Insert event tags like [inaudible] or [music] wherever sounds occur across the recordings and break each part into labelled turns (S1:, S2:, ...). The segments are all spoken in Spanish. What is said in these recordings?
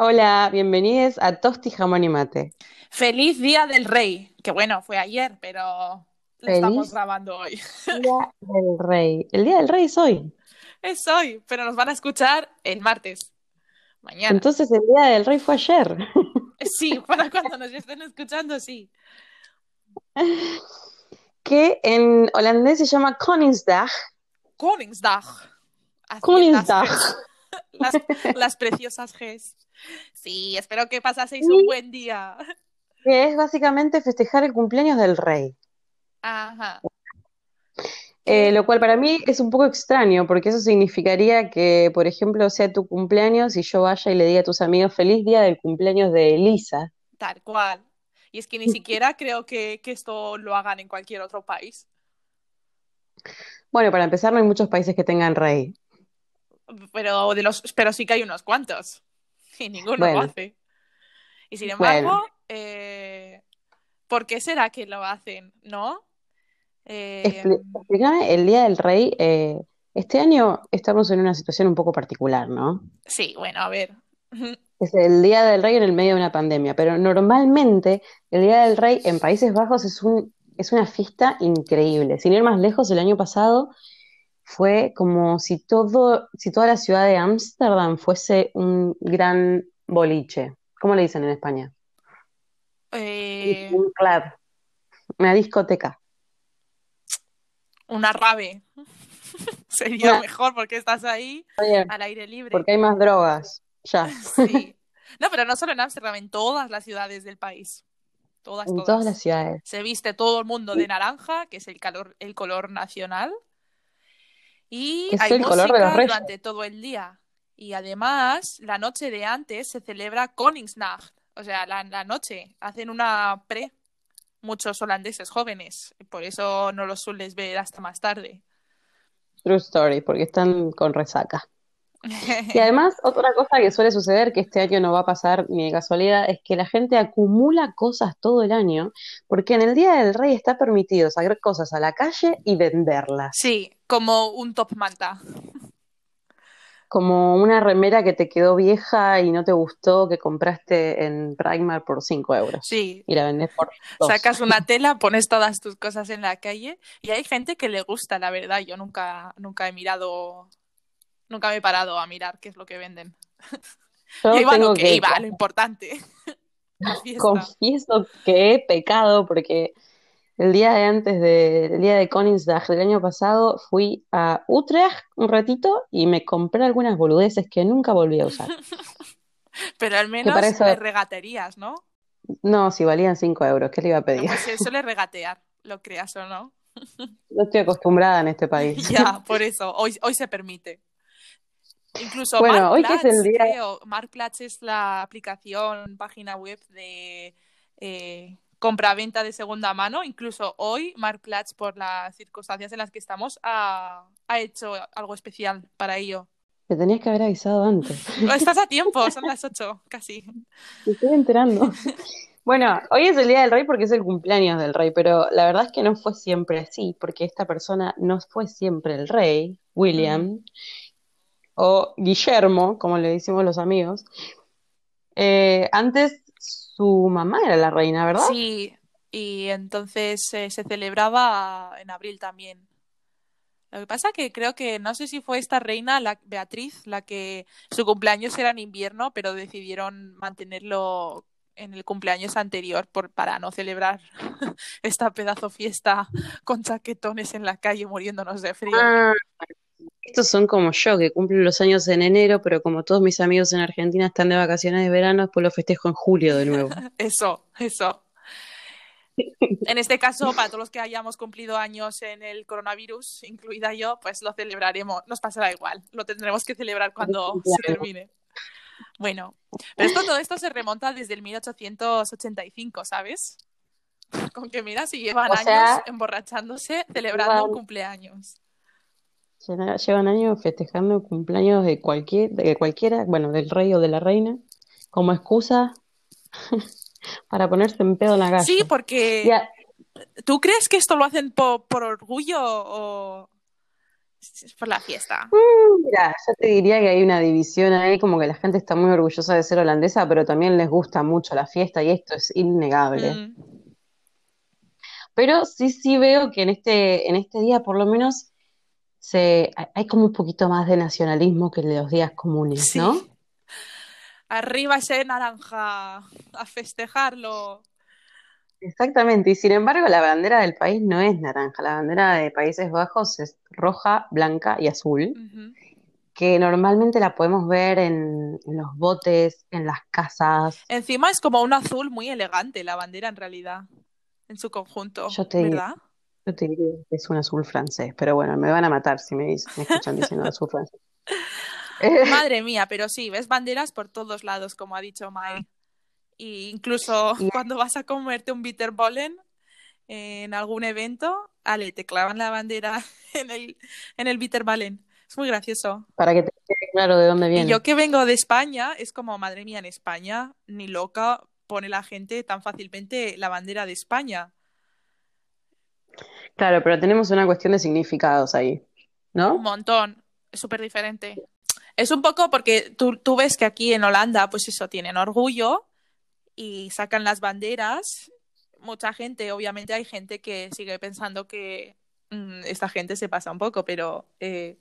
S1: Hola, bienvenidos a Tosti Jamón y Mate.
S2: Feliz Día del Rey, que bueno, fue ayer, pero lo estamos grabando hoy.
S1: Día del Rey. El Día del Rey es hoy.
S2: Es hoy, pero nos van a escuchar el martes, mañana.
S1: Entonces el Día del Rey fue ayer.
S2: Sí, [laughs] para cuando nos estén escuchando, sí. [laughs]
S1: Que en holandés se llama Koningsdag.
S2: Koningsdag.
S1: Koningsdag. [laughs]
S2: Las, preciosas Gs. Sí, espero que pasaseis un buen día.
S1: Que es básicamente festejar el cumpleaños del rey.
S2: Ajá.
S1: Eh, lo cual para mí es un poco extraño, porque eso significaría que, por ejemplo, sea tu cumpleaños y yo vaya y le diga a tus amigos feliz día del cumpleaños de Elisa.
S2: Tal cual. Y es que ni siquiera creo que, que esto lo hagan en cualquier otro país.
S1: Bueno, para empezar, no hay muchos países que tengan rey.
S2: Pero, de los, pero sí que hay unos cuantos. Y ninguno
S1: Bueno.
S2: lo hace. Y sin embargo,
S1: Bueno.
S2: eh, ¿por qué será que lo hacen? ¿No? Eh,
S1: explícame, el Día del Rey, eh, este año estamos en una situación un poco particular, ¿no?
S2: sí, bueno, a ver. [laughs]
S1: Es el Día del Rey en el medio de una pandemia, pero normalmente el Día del Rey en Países Bajos es un, es una fiesta increíble. Sin ir más lejos, el año pasado fue como si todo, si toda la ciudad de Ámsterdam fuese un gran boliche. ¿Cómo le dicen en España?
S2: Eh,
S1: Un club, una discoteca.
S2: una rave. [laughs] Sería
S1: Una-
S2: mejor porque estás ahí al aire libre.
S1: porque hay más drogas, ya. [laughs]
S2: Sí. No, pero no solo en Ámsterdam, en todas las ciudades del país. Todas,
S1: En
S2: todas.
S1: todas las ciudades.
S2: Se viste todo el mundo de naranja, que es el, calor, el color nacional. Y
S1: es
S2: hay
S1: el color de los
S2: música durante todo el día. Y además, la noche de antes se celebra Koningsnacht. O sea, la, la noche. Hacen una pre. Muchos holandeses jóvenes. Por eso no los sueles ver hasta más tarde.
S1: True story, porque están con resaca. [laughs] Y además, otra cosa que suele suceder, que este año no va a pasar ni de casualidad, es que la gente acumula cosas todo el año, porque en el Día del Rey está permitido sacar cosas a la calle y venderlas.
S2: Sí, como un top manta.
S1: Como una remera que te quedó vieja y no te gustó, que compraste en Primark por 5 euros.
S2: Sí,
S1: Y la vendés por 2.
S2: Sacas una [laughs] tela, pones todas tus cosas en la calle y hay gente que le gusta, la verdad. Yo nunca, nunca he mirado, nunca me he parado a mirar qué es lo que venden. [laughs]
S1: Yo
S2: Yo iba a lo que
S1: que
S2: iba, a lo importante. [laughs]
S1: Confieso que he pecado porque el día de antes del día de Koningsdag del año pasado fui a Utrecht un ratito y me compré algunas boludeces que nunca volví a usar. [laughs]
S2: Pero al menos
S1: eso-
S2: le regaterías, ¿no?
S1: No, si valían 5 euros, ¿qué le iba a pedir?
S2: Pues se suele regatear, lo creas o no.
S1: No estoy acostumbrada en este país.
S2: Ya, por eso, hoy, hoy se permite. Incluso
S1: Bueno, hoy que es el día-
S2: creo, es la aplicación, página web de eh, compra-venta de segunda mano. Incluso hoy Marktplaats, por las circunstancias en las que estamos, ha, ha hecho algo especial para ello.
S1: Te tenías que haber avisado antes. [laughs]
S2: Estás a tiempo, son [laughs] las 8, casi.
S1: Me estoy enterando. [laughs] Bueno, hoy es el Día del Rey porque es el cumpleaños del rey, pero la verdad es que no fue siempre así, porque esta persona no fue siempre el rey, William, o Guillermo, como le decimos los amigos. Eh, antes su mamá era la reina, ¿verdad?
S2: Sí, y entonces eh, se celebraba en abril también. Lo que pasa que creo que no sé si fue esta reina, la Beatriz, la que su cumpleaños era en invierno, pero decidieron mantenerlo en el cumpleaños anterior por, para no celebrar [laughs] esta pedazo fiesta con chaquetones en la calle muriéndonos de frío.
S1: Ah, estos son como yo, que cumplen los años en enero, pero como todos mis amigos en Argentina están de vacaciones de verano, después lo festejo en julio de nuevo. [laughs]
S2: Eso, eso. En este caso, para todos los que hayamos cumplido años en el coronavirus, incluida yo, pues lo celebraremos. Nos pasará igual. Lo tendremos que celebrar cuando [laughs] se termine. Bueno, pero esto, todo esto se remonta desde el 1885, ¿sabes? Con que mira, si llevan
S1: O sea,
S2: años emborrachándose, celebrando un cumpleaños.
S1: Llevan años festejando cumpleaños de cualquier, de cualquiera, bueno, del rey o de la reina, como excusa [laughs] para ponerse en pedo en la calle.
S2: Sí, porque ¿tú crees que esto lo hacen po- por orgullo o, Es por la fiesta.
S1: Mm, Mira, yo te diría que hay una división ahí, como que la gente está muy orgullosa de ser holandesa, pero también les gusta mucho la fiesta y esto es innegable.
S2: Mm,
S1: Pero sí, sí veo que en este, en este día por lo menos se, hay como un poquito más de nacionalismo que en los días comunes,
S2: sí.
S1: ¿no?
S2: Arriba ese naranja, a festejarlo.
S1: Exactamente, y sin embargo la bandera del país no es naranja, la bandera de Países Bajos es roja, blanca y azul, que normalmente la podemos ver en, en los botes, en las casas.
S2: Encima es como un azul muy elegante la bandera en realidad, en su conjunto,
S1: Yo te,
S2: ¿verdad?
S1: Yo te diría que es un azul francés, pero bueno, me van a matar si me, dicen- me escuchan diciendo azul francés. [laughs] Eh,
S2: Madre mía, pero sí, ves banderas por todos lados, como ha dicho Mai. Y incluso
S1: y [laughs]
S2: cuando vas a comerte un bitterbollen en algún evento, ale, te clavan la bandera [laughs] en el, en el bitterballen. Es muy gracioso.
S1: para que te quede claro de dónde
S2: Y
S1: viene.
S2: yo que vengo de España, es como, madre mía, en España, ni loca pone la gente tan fácilmente la bandera de España.
S1: Claro, pero tenemos una cuestión de significados ahí,
S2: Un
S1: ¿no?
S2: montón, es súper diferente. Es un poco porque tú, tú ves que aquí en Holanda, pues eso, tienen orgullo y sacan las banderas. Mucha gente, obviamente hay gente que sigue pensando que mm, esta gente se pasa un poco, pero eh,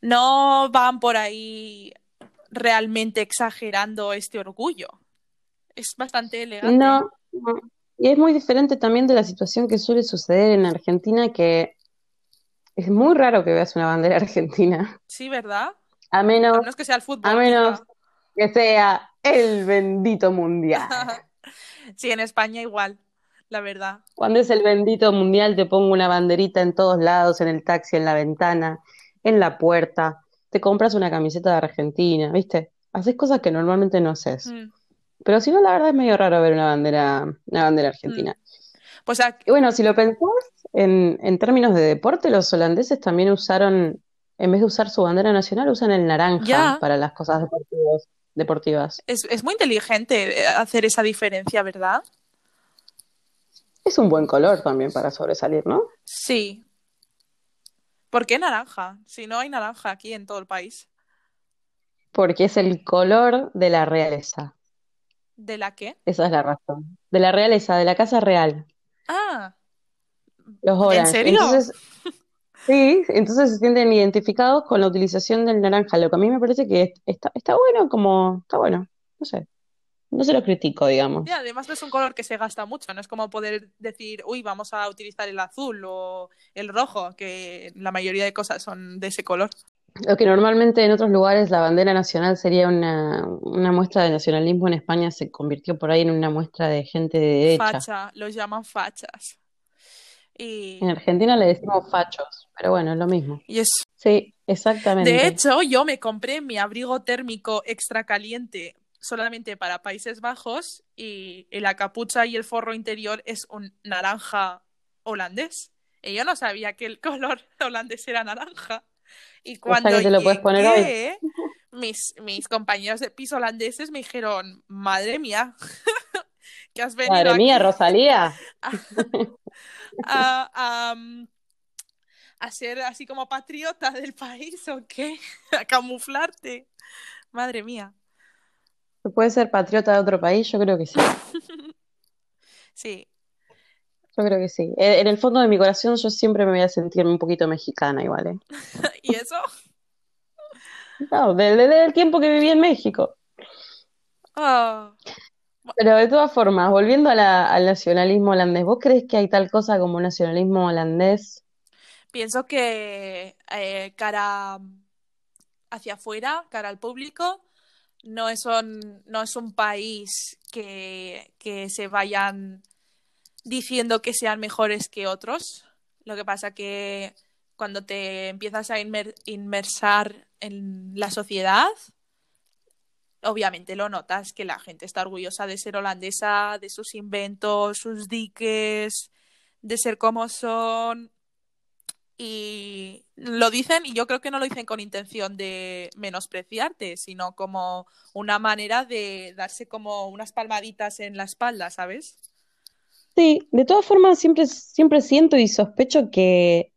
S2: no van por ahí realmente exagerando este orgullo. Es bastante elegante.
S1: No, no. Y es muy diferente también de la situación que suele suceder en Argentina, que es muy raro que veas una bandera [laughs] argentina,
S2: Sí, ¿verdad?
S1: a
S2: A
S1: menos,
S2: menos que sea el
S1: a
S2: fútbol,
S1: menos
S2: quizá.
S1: que sea el bendito mundial. [laughs]
S2: Sí, en España igual, la verdad.
S1: Cuando es el bendito mundial, te pongo una banderita en todos lados, en el taxi, en la ventana, en la puerta. Te compras una camiseta de Argentina, ¿viste? Haces cosas que normalmente no haces.
S2: Mm,
S1: Pero si no, la verdad es medio raro ver una bandera, una bandera
S2: mm.
S1: argentina.
S2: Pues aquí,
S1: bueno, si lo pensás en, en términos de deporte, los holandeses también usaron, en vez de usar su bandera nacional, usan el naranja para las cosas deportivas, deportivas.
S2: es, es muy inteligente eh, hacer esa diferencia, ¿verdad?
S1: Es un buen color también para sobresalir, ¿no?
S2: Sí. ¿Por qué naranja? Si no hay naranja aquí en todo el país.
S1: Porque es el color de la realeza.
S2: ¿De la qué?
S1: Esa es la razón. De la realeza, de la casa real,
S2: Ah,
S1: los
S2: ¿en
S1: Orange.
S2: serio?
S1: Entonces, sí, entonces se sienten identificados con la utilización del naranja, lo que a mí me parece que está, está bueno, como, está bueno, no sé, no se lo critico, digamos.
S2: además no es un color que se gasta mucho, no es como poder decir, uy, vamos a utilizar el azul o el rojo, que la mayoría de cosas son de ese color.
S1: Lo que normalmente en otros lugares la bandera nacional sería una, una muestra de nacionalismo, en España se convirtió por ahí en una muestra de gente de derecha.
S2: Facha, los llaman fachas.
S1: En
S2: Y,
S1: Argentina le decimos fachos, pero bueno, es lo mismo.
S2: y
S1: Sí,
S2: De
S1: exactamente.
S2: hecho, yo me compré mi abrigo térmico extra caliente solamente para Países Bajos y la capucha y el forro interior es un naranja holandés. Y yo no sabía que el [laughs] color holandés era naranja. Y
S1: O sea
S2: cuando
S1: te lo puedes poner hoy.
S2: llegué, mis, mis compañeros de piso holandeses me dijeron, madre mía, [laughs] que has venido
S1: Madre mía, Rosalía. [laughs]
S2: a, a- a, a ser así como patriota del país o qué, [laughs] a camuflarte. Madre mía.
S1: ¿Se puede ser patriota de otro país? Yo creo que sí.
S2: Sí,
S1: Yo creo que sí. Eh, En el fondo de mi corazón yo siempre me voy a sentir un poquito mexicana igual, ¿eh? [laughs]
S2: ¿y eso?
S1: No, desde el tiempo que viví en México.
S2: Ah,
S1: Pero de todas formas, volviendo a la- al nacionalismo holandés, ¿vos crees que hay tal cosa como nacionalismo holandés?
S2: pienso que eh, cara hacia afuera, cara al público, no es un, no es un país que, que se vayan diciendo que sean mejores que otros. Lo que pasa que cuando te empiezas a inmer- inmersar en la sociedad, obviamente lo notas que la gente está orgullosa de ser holandesa, de sus inventos, sus diques, de ser como son. Y lo dicen, y yo creo que no lo dicen con intención de menospreciarte, sino como una manera de darse como unas palmaditas en la espalda, ¿sabes?
S1: Sí, de todas formas siempre, siempre siento y sospecho que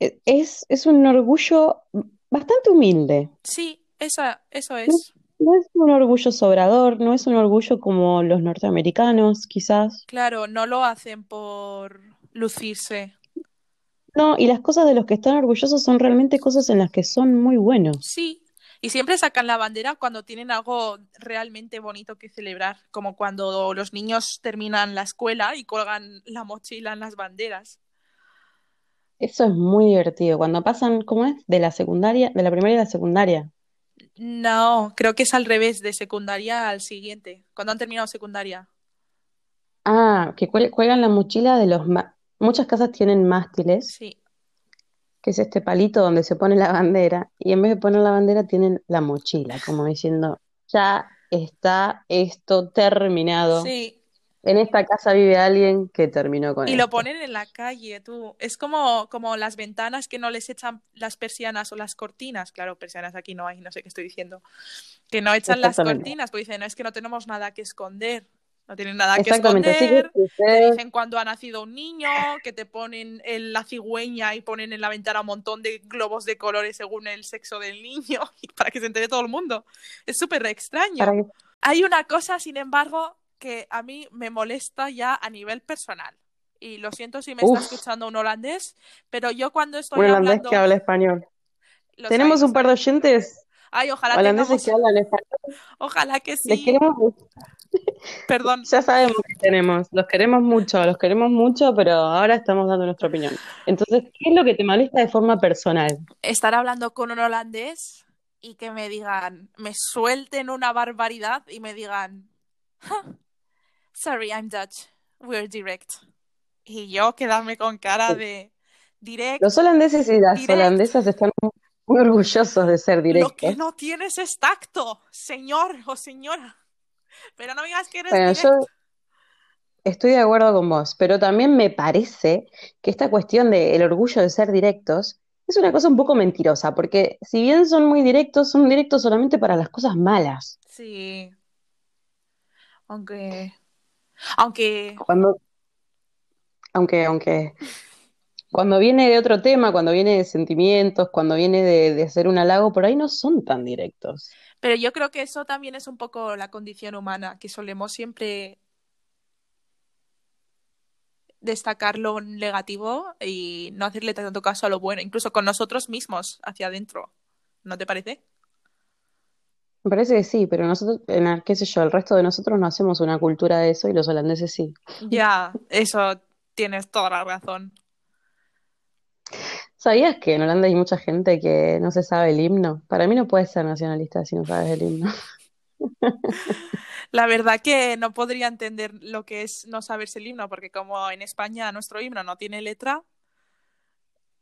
S1: e- es, es un orgullo bastante humilde.
S2: Sí, eso, eso es.
S1: No es un orgullo sobrador, no es un orgullo como los norteamericanos, quizás.
S2: Claro, no lo hacen por lucirse.
S1: No, y las cosas de los que están orgullosos son realmente cosas en las que son muy buenos.
S2: Sí, y siempre sacan la bandera cuando tienen algo realmente bonito que celebrar, como cuando los niños terminan la escuela y colgan la mochila en las banderas.
S1: Eso es muy divertido. Cuando pasan, ¿cómo es? De la secundaria, de la primaria a la secundaria.
S2: No, creo que es al revés, de secundaria al siguiente, cuando han terminado secundaria.
S1: Ah, que cuel- cuelgan la mochila de los... ma- Muchas casas tienen mástiles,
S2: Sí,
S1: que es este palito donde se pone la bandera, y en vez de poner la bandera tienen la mochila, como [laughs] diciendo, ya está esto terminado.
S2: sí.
S1: En esta casa vive alguien que terminó con
S2: Y lo ponen en la calle, tú. Es como, como las ventanas que no les echan las persianas o las cortinas. Claro, persianas aquí no hay, no sé qué estoy diciendo. Que no echan las cortinas, pues dicen, no, es que no tenemos nada que esconder. No tienen nada que esconder.
S1: si
S2: Te dicen cuando ha nacido un niño, que te ponen en la cigüeña y ponen en la ventana un montón de globos de colores según el sexo del niño, [laughs] para que se entere todo el mundo. Es súper extraño. Hay una cosa, sin embargo, que a mí me molesta ya a nivel personal. Y lo siento si me está
S1: Uf.
S2: escuchando un holandés, pero yo cuando estoy
S1: un holandés
S2: hablando...
S1: que habla español.
S2: Los
S1: Tenemos
S2: hay,
S1: un par de oyentes
S2: Ay, ojalá tengamos...
S1: que hablan español.
S2: Ojalá que
S1: Les
S2: sí.
S1: queremos, [laughs]
S2: Perdón.
S1: ya sabemos que tenemos, los queremos mucho, los queremos mucho, pero ahora estamos dando nuestra opinión. Entonces, ¿qué es lo que te molesta de forma personal?
S2: Estar hablando con un holandés y que me digan, me suelten una barbaridad y me digan, "Huh, sorry, I'm Dutch, we're direct. Y yo quedarme con cara de direct.
S1: Los holandeses y las
S2: Direct.
S1: holandesas están muy orgullosos de ser
S2: Lo que
S1: directos.
S2: no tienes es tacto, señor o señora. Pero no me digas que eres
S1: Bueno, yo
S2: directo.
S1: estoy de acuerdo con vos, pero también me parece que esta cuestión del orgullo de ser directos es una cosa un poco mentirosa, porque si bien son muy directos, son directos solamente para las cosas malas.
S2: Sí. Aunque. Aunque.
S1: Cuando, aunque, aunque, cuando viene de otro tema, cuando viene de sentimientos, cuando viene de, de hacer un halago, por ahí no son tan directos.
S2: Pero yo creo que eso también es un poco la condición humana, que solemos siempre destacar lo negativo y no hacerle tanto caso a lo bueno, incluso con nosotros mismos hacia adentro. ¿No te parece?
S1: Me parece que sí, pero nosotros, en qué sé yo, el resto de nosotros no hacemos una cultura de eso y los holandeses sí.
S2: Ya, eso tienes toda la razón.
S1: ¿Sabías que en Holanda hay mucha gente que no se sabe el himno? Para mí no puedes ser nacionalista si no sabes el himno.
S2: La verdad que no podría entender lo que es no saberse el himno, porque como en España nuestro himno no tiene letra,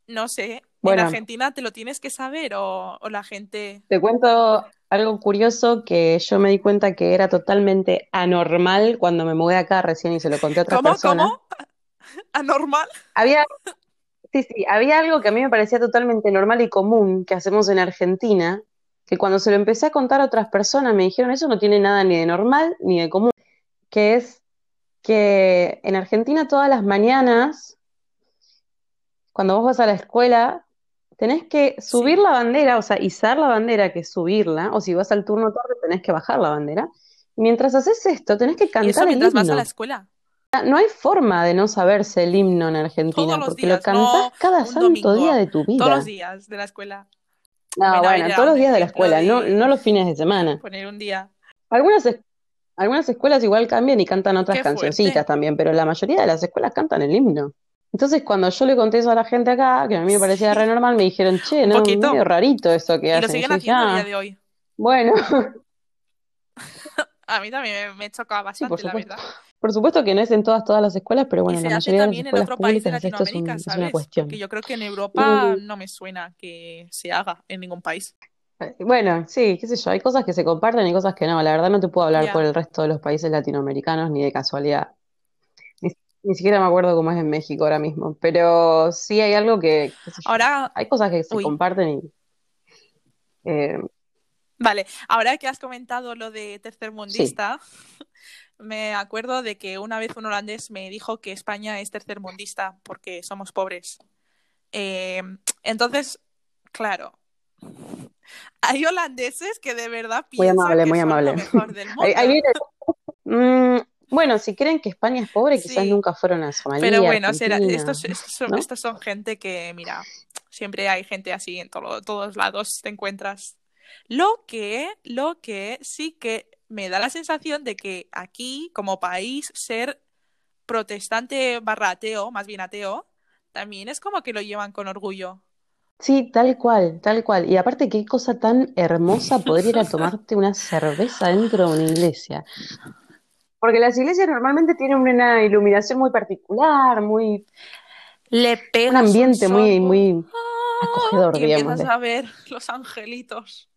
S2: no sé,
S1: Bueno.
S2: en Argentina te lo tienes que saber o, o la gente...
S1: Te cuento algo curioso que yo me di cuenta que era totalmente anormal cuando me mudé acá recién y se lo conté a otras
S2: ¿Cómo?
S1: personas.
S2: ¿Cómo? [laughs] ¿Anormal?
S1: Había, sí, sí, había algo que a mí me parecía totalmente normal y común que hacemos en Argentina, que cuando se lo empecé a contar a otras personas me dijeron, eso no tiene nada ni de normal ni de común, que es que en Argentina todas las mañanas, cuando vos vas a la escuela, tenés que subir
S2: Sí.
S1: la bandera, o sea, izar la bandera, que es subirla, o si vas al turno tarde tenés que bajar la bandera. Mientras haces esto, tenés que
S2: Y eso
S1: cantar el
S2: mientras vas a la escuela.
S1: No hay forma de no saberse el himno en Argentina,
S2: Todos los
S1: porque
S2: días,
S1: lo cantás
S2: no
S1: cada santo
S2: domingo,
S1: día de tu vida.
S2: Todos los días de la escuela.
S1: No,
S2: Bueno, a
S1: bueno, todos los días de la escuela, no,
S2: de-
S1: no los fines de semana.
S2: Poner un día.
S1: Algunas, es- algunas escuelas igual cambian y cantan otras
S2: Qué
S1: cancioncitas
S2: fuerte.
S1: también, pero la mayoría de las escuelas cantan el himno. Entonces, cuando yo le conté eso a la gente acá, que a mí me parecía
S2: Sí.
S1: re normal, me dijeron, che, no,
S2: poquito.
S1: medio rarito eso que
S2: Y lo
S1: hacen.
S2: siguen
S1: Yo dije,
S2: haciendo a
S1: "Ah,
S2: día de hoy.
S1: bueno, [laughs]
S2: A mí también me, me choca
S1: sí,
S2: bastante, la verdad.
S1: Por supuesto que no es en todas, todas las escuelas, pero bueno,
S2: y
S1: la
S2: hace
S1: mayoría de las
S2: en
S1: escuelas
S2: otro país de
S1: es, un- cuestión.
S2: Porque yo creo que en Europa
S1: Mm.
S2: no me suena que se haga en ningún país.
S1: Eh, Bueno, sí, qué sé yo, hay cosas que se comparten y cosas que no. La verdad no te puedo hablar por el resto de los países latinoamericanos ni de casualidad. Ni, ni siquiera me acuerdo cómo es en México ahora mismo, pero sí hay algo que, qué sé yo,
S2: Ahora,
S1: hay cosas que se
S2: uy,
S1: comparten y eh,
S2: vale, ahora que has comentado lo de
S1: sí,
S2: tercermundista, [laughs] me acuerdo de que una vez un holandés me dijo que España es tercermundista porque somos pobres. Eh, entonces, claro, [laughs] hay holandeses que de verdad
S1: Muy
S2: piensan
S1: amable,
S2: que
S1: muy
S2: son
S1: amable.
S2: lo mejor del mundo. [laughs]
S1: Ahí, ahí viene. Mm, bueno, si creen que España es pobre, quizás nunca fueron a Somalia,
S2: Pero bueno, será, estos, estos son,
S1: ¿no?
S2: estos son gente que, mira, siempre hay gente así en todo- todos lados, te encuentras. Lo que, lo que sí que me da la sensación de que aquí, como país, ser protestante barra ateo, más bien ateo, también es como que lo llevan con orgullo.
S1: Sí, tal cual, tal cual. Y aparte, qué cosa tan hermosa poder ir a [laughs] tomarte una cerveza dentro de una iglesia. Porque las iglesias normalmente tienen una iluminación muy particular, muy,
S2: Le
S1: un ambiente muy, muy
S2: ¡ah!
S1: acogedor,
S2: y empiezas
S1: digámosle.
S2: a ver los angelitos.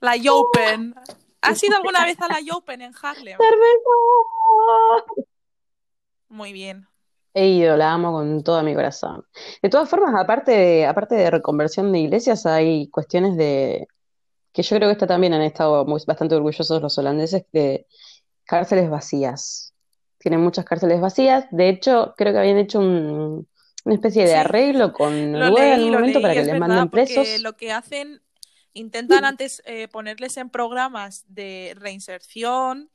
S2: La Yopen. ¿Has ido alguna vez a la Yopen en Harlem?
S1: ¡Cerveza!
S2: Muy bien.
S1: He ido, la amo con todo mi corazón. De todas formas, aparte de, aparte de reconversión de iglesias, hay cuestiones de, que yo creo que esta también han estado muy, bastante orgullosos los holandeses, de cárceles vacías. Tienen muchas cárceles vacías. De hecho, creo que habían hecho un- una especie de
S2: Sí,
S1: arreglo con Noruega en un momento
S2: leí,
S1: para que
S2: es
S1: les
S2: verdad,
S1: manden presos.
S2: lo que hacen, intentan antes eh, ponerles en programas de reinserción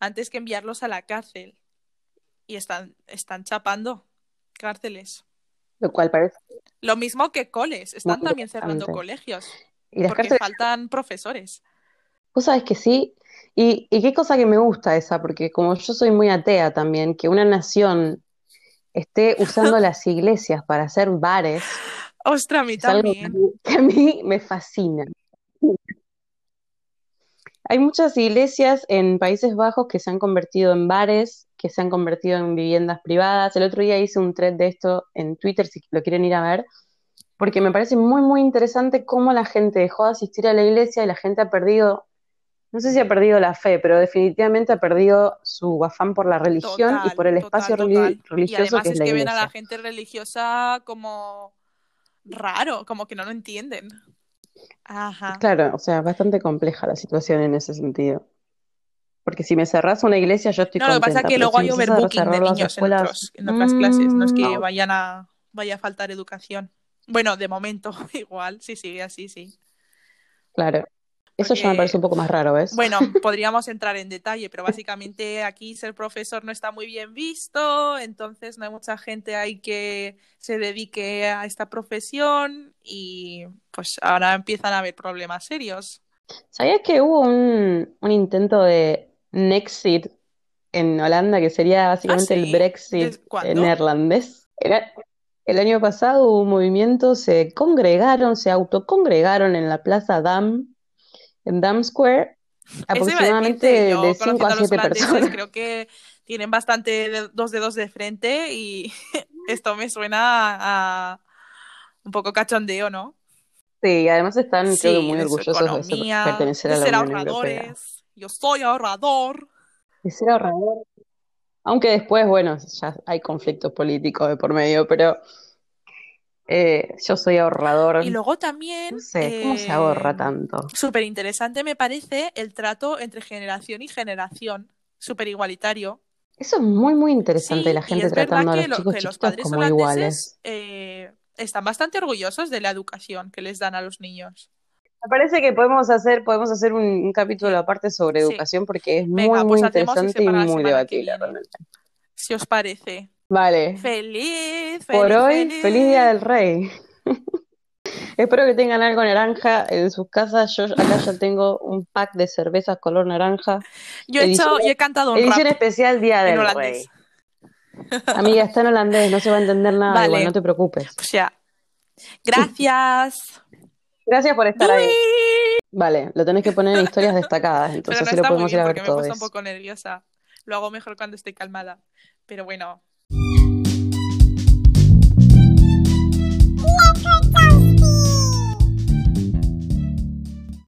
S2: antes que enviarlos a la cárcel. Y están, están chapando cárceles.
S1: Lo cual parece
S2: Lo mismo que coles, están también cerrando colegios
S1: Y las
S2: porque
S1: cárceles,
S2: faltan profesores.
S1: vos sabés que sí. Y, y qué cosa que me gusta esa, porque como yo soy muy atea también, que una nación esté usando [laughs] las iglesias para hacer bares,
S2: Ostras, a mí también. [laughs]
S1: que a mí me fascina. Hay muchas iglesias en Países Bajos que se han convertido en bares, que se han convertido en viviendas privadas. El otro día hice un thread de esto en Twitter, si lo quieren ir a ver, porque me parece muy, muy interesante cómo la gente dejó de asistir a la iglesia y la gente ha perdido, no sé si ha perdido la fe, pero definitivamente ha perdido su afán por la religión y por el espacio
S2: total,
S1: reli-
S2: total. Y
S1: religioso
S2: además
S1: que es
S2: es
S1: la
S2: que ven a la gente religiosa como raro, como que no lo entienden. Ajá.
S1: Claro, o sea, bastante compleja la situación en ese sentido. Porque si me cerrás una iglesia, yo estoy
S2: No, lo que pasa es que luego
S1: si
S2: hay overbooking de niños en
S1: escuelas,
S2: otros, en otras clases. No es
S1: mm,
S2: que
S1: no.
S2: vayan a, vaya a faltar educación. Bueno, de momento, [laughs] igual, si sigue así, sí.
S1: Claro. Eso ya me parece un poco más raro, ¿ves?
S2: bueno, [laughs] podríamos entrar en detalle, pero básicamente aquí ser profesor no está muy bien visto, entonces no hay mucha gente ahí que se dedique a esta profesión y pues ahora empiezan a haber problemas serios.
S1: ¿Sabías que hubo un, un intento de Nexit en Holanda, que sería
S2: Ah,
S1: básicamente el. Brexit
S2: ¿Des-
S1: eh,
S2: ¿Cuándo?
S1: neerlandés? Era- el año pasado hubo un movimiento, se congregaron, se autocongregaron en la Plaza Dam, en Dam Square, aproximadamente de
S2: yo
S1: 5
S2: conociendo
S1: a
S2: a los
S1: 7
S2: holandeses
S1: personas.
S2: creo que tienen bastante de- dos dedos de frente y [laughs] esto me suena a, a un poco cachondeo, ¿no?
S1: Sí, además están creo
S2: Sí,
S1: muy
S2: de su
S1: orgullosos de
S2: economía,
S1: pertenecer
S2: de
S1: a la
S2: ser
S1: Unión Europea.
S2: ahorradores. Yo soy ahorrador.
S1: De ser ahorrador. Aunque después, bueno, ya hay conflictos políticos de por medio, pero eh, yo soy ahorrador.
S2: Y luego también,
S1: No sé, ¿cómo se ahorra
S2: eh,
S1: tanto?
S2: súper interesante me parece el trato entre generación y generación, súper igualitario.
S1: Eso es muy, muy interesante,
S2: Sí,
S1: la gente tratando a
S2: que,
S1: los
S2: lo-
S1: chicos
S2: que los padres
S1: como iguales.
S2: eh, están bastante orgullosos de la educación que les dan a los niños.
S1: Me parece que podemos hacer, podemos hacer un, un capítulo aparte sobre
S2: sí.
S1: educación porque es
S2: Venga,
S1: muy,
S2: pues
S1: muy interesante y muy
S2: que
S1: debatible realmente.
S2: si os parece.
S1: Vale,
S2: Feliz,
S1: por
S2: feliz,
S1: hoy, feliz Día del Rey. [laughs] Espero que tengan algo naranja en sus casas. Yo acá ya tengo un pack de cervezas color naranja.
S2: Yo he
S1: Edición,
S2: hecho, yo he cantado un
S1: edición
S2: rap
S1: especial Día del. Rey. Amiga, está en holandés, no se va a entender nada, igual, no te preocupes.
S2: pues ya. Gracias.
S1: Gracias por estar ahí. Vale, lo tenés que poner en historias destacadas,
S2: Pero
S1: entonces
S2: no
S1: así lo podemos ir
S2: bien
S1: a ver
S2: porque me puesto un poco nerviosa. Lo hago mejor cuando estoy calmada. Pero bueno,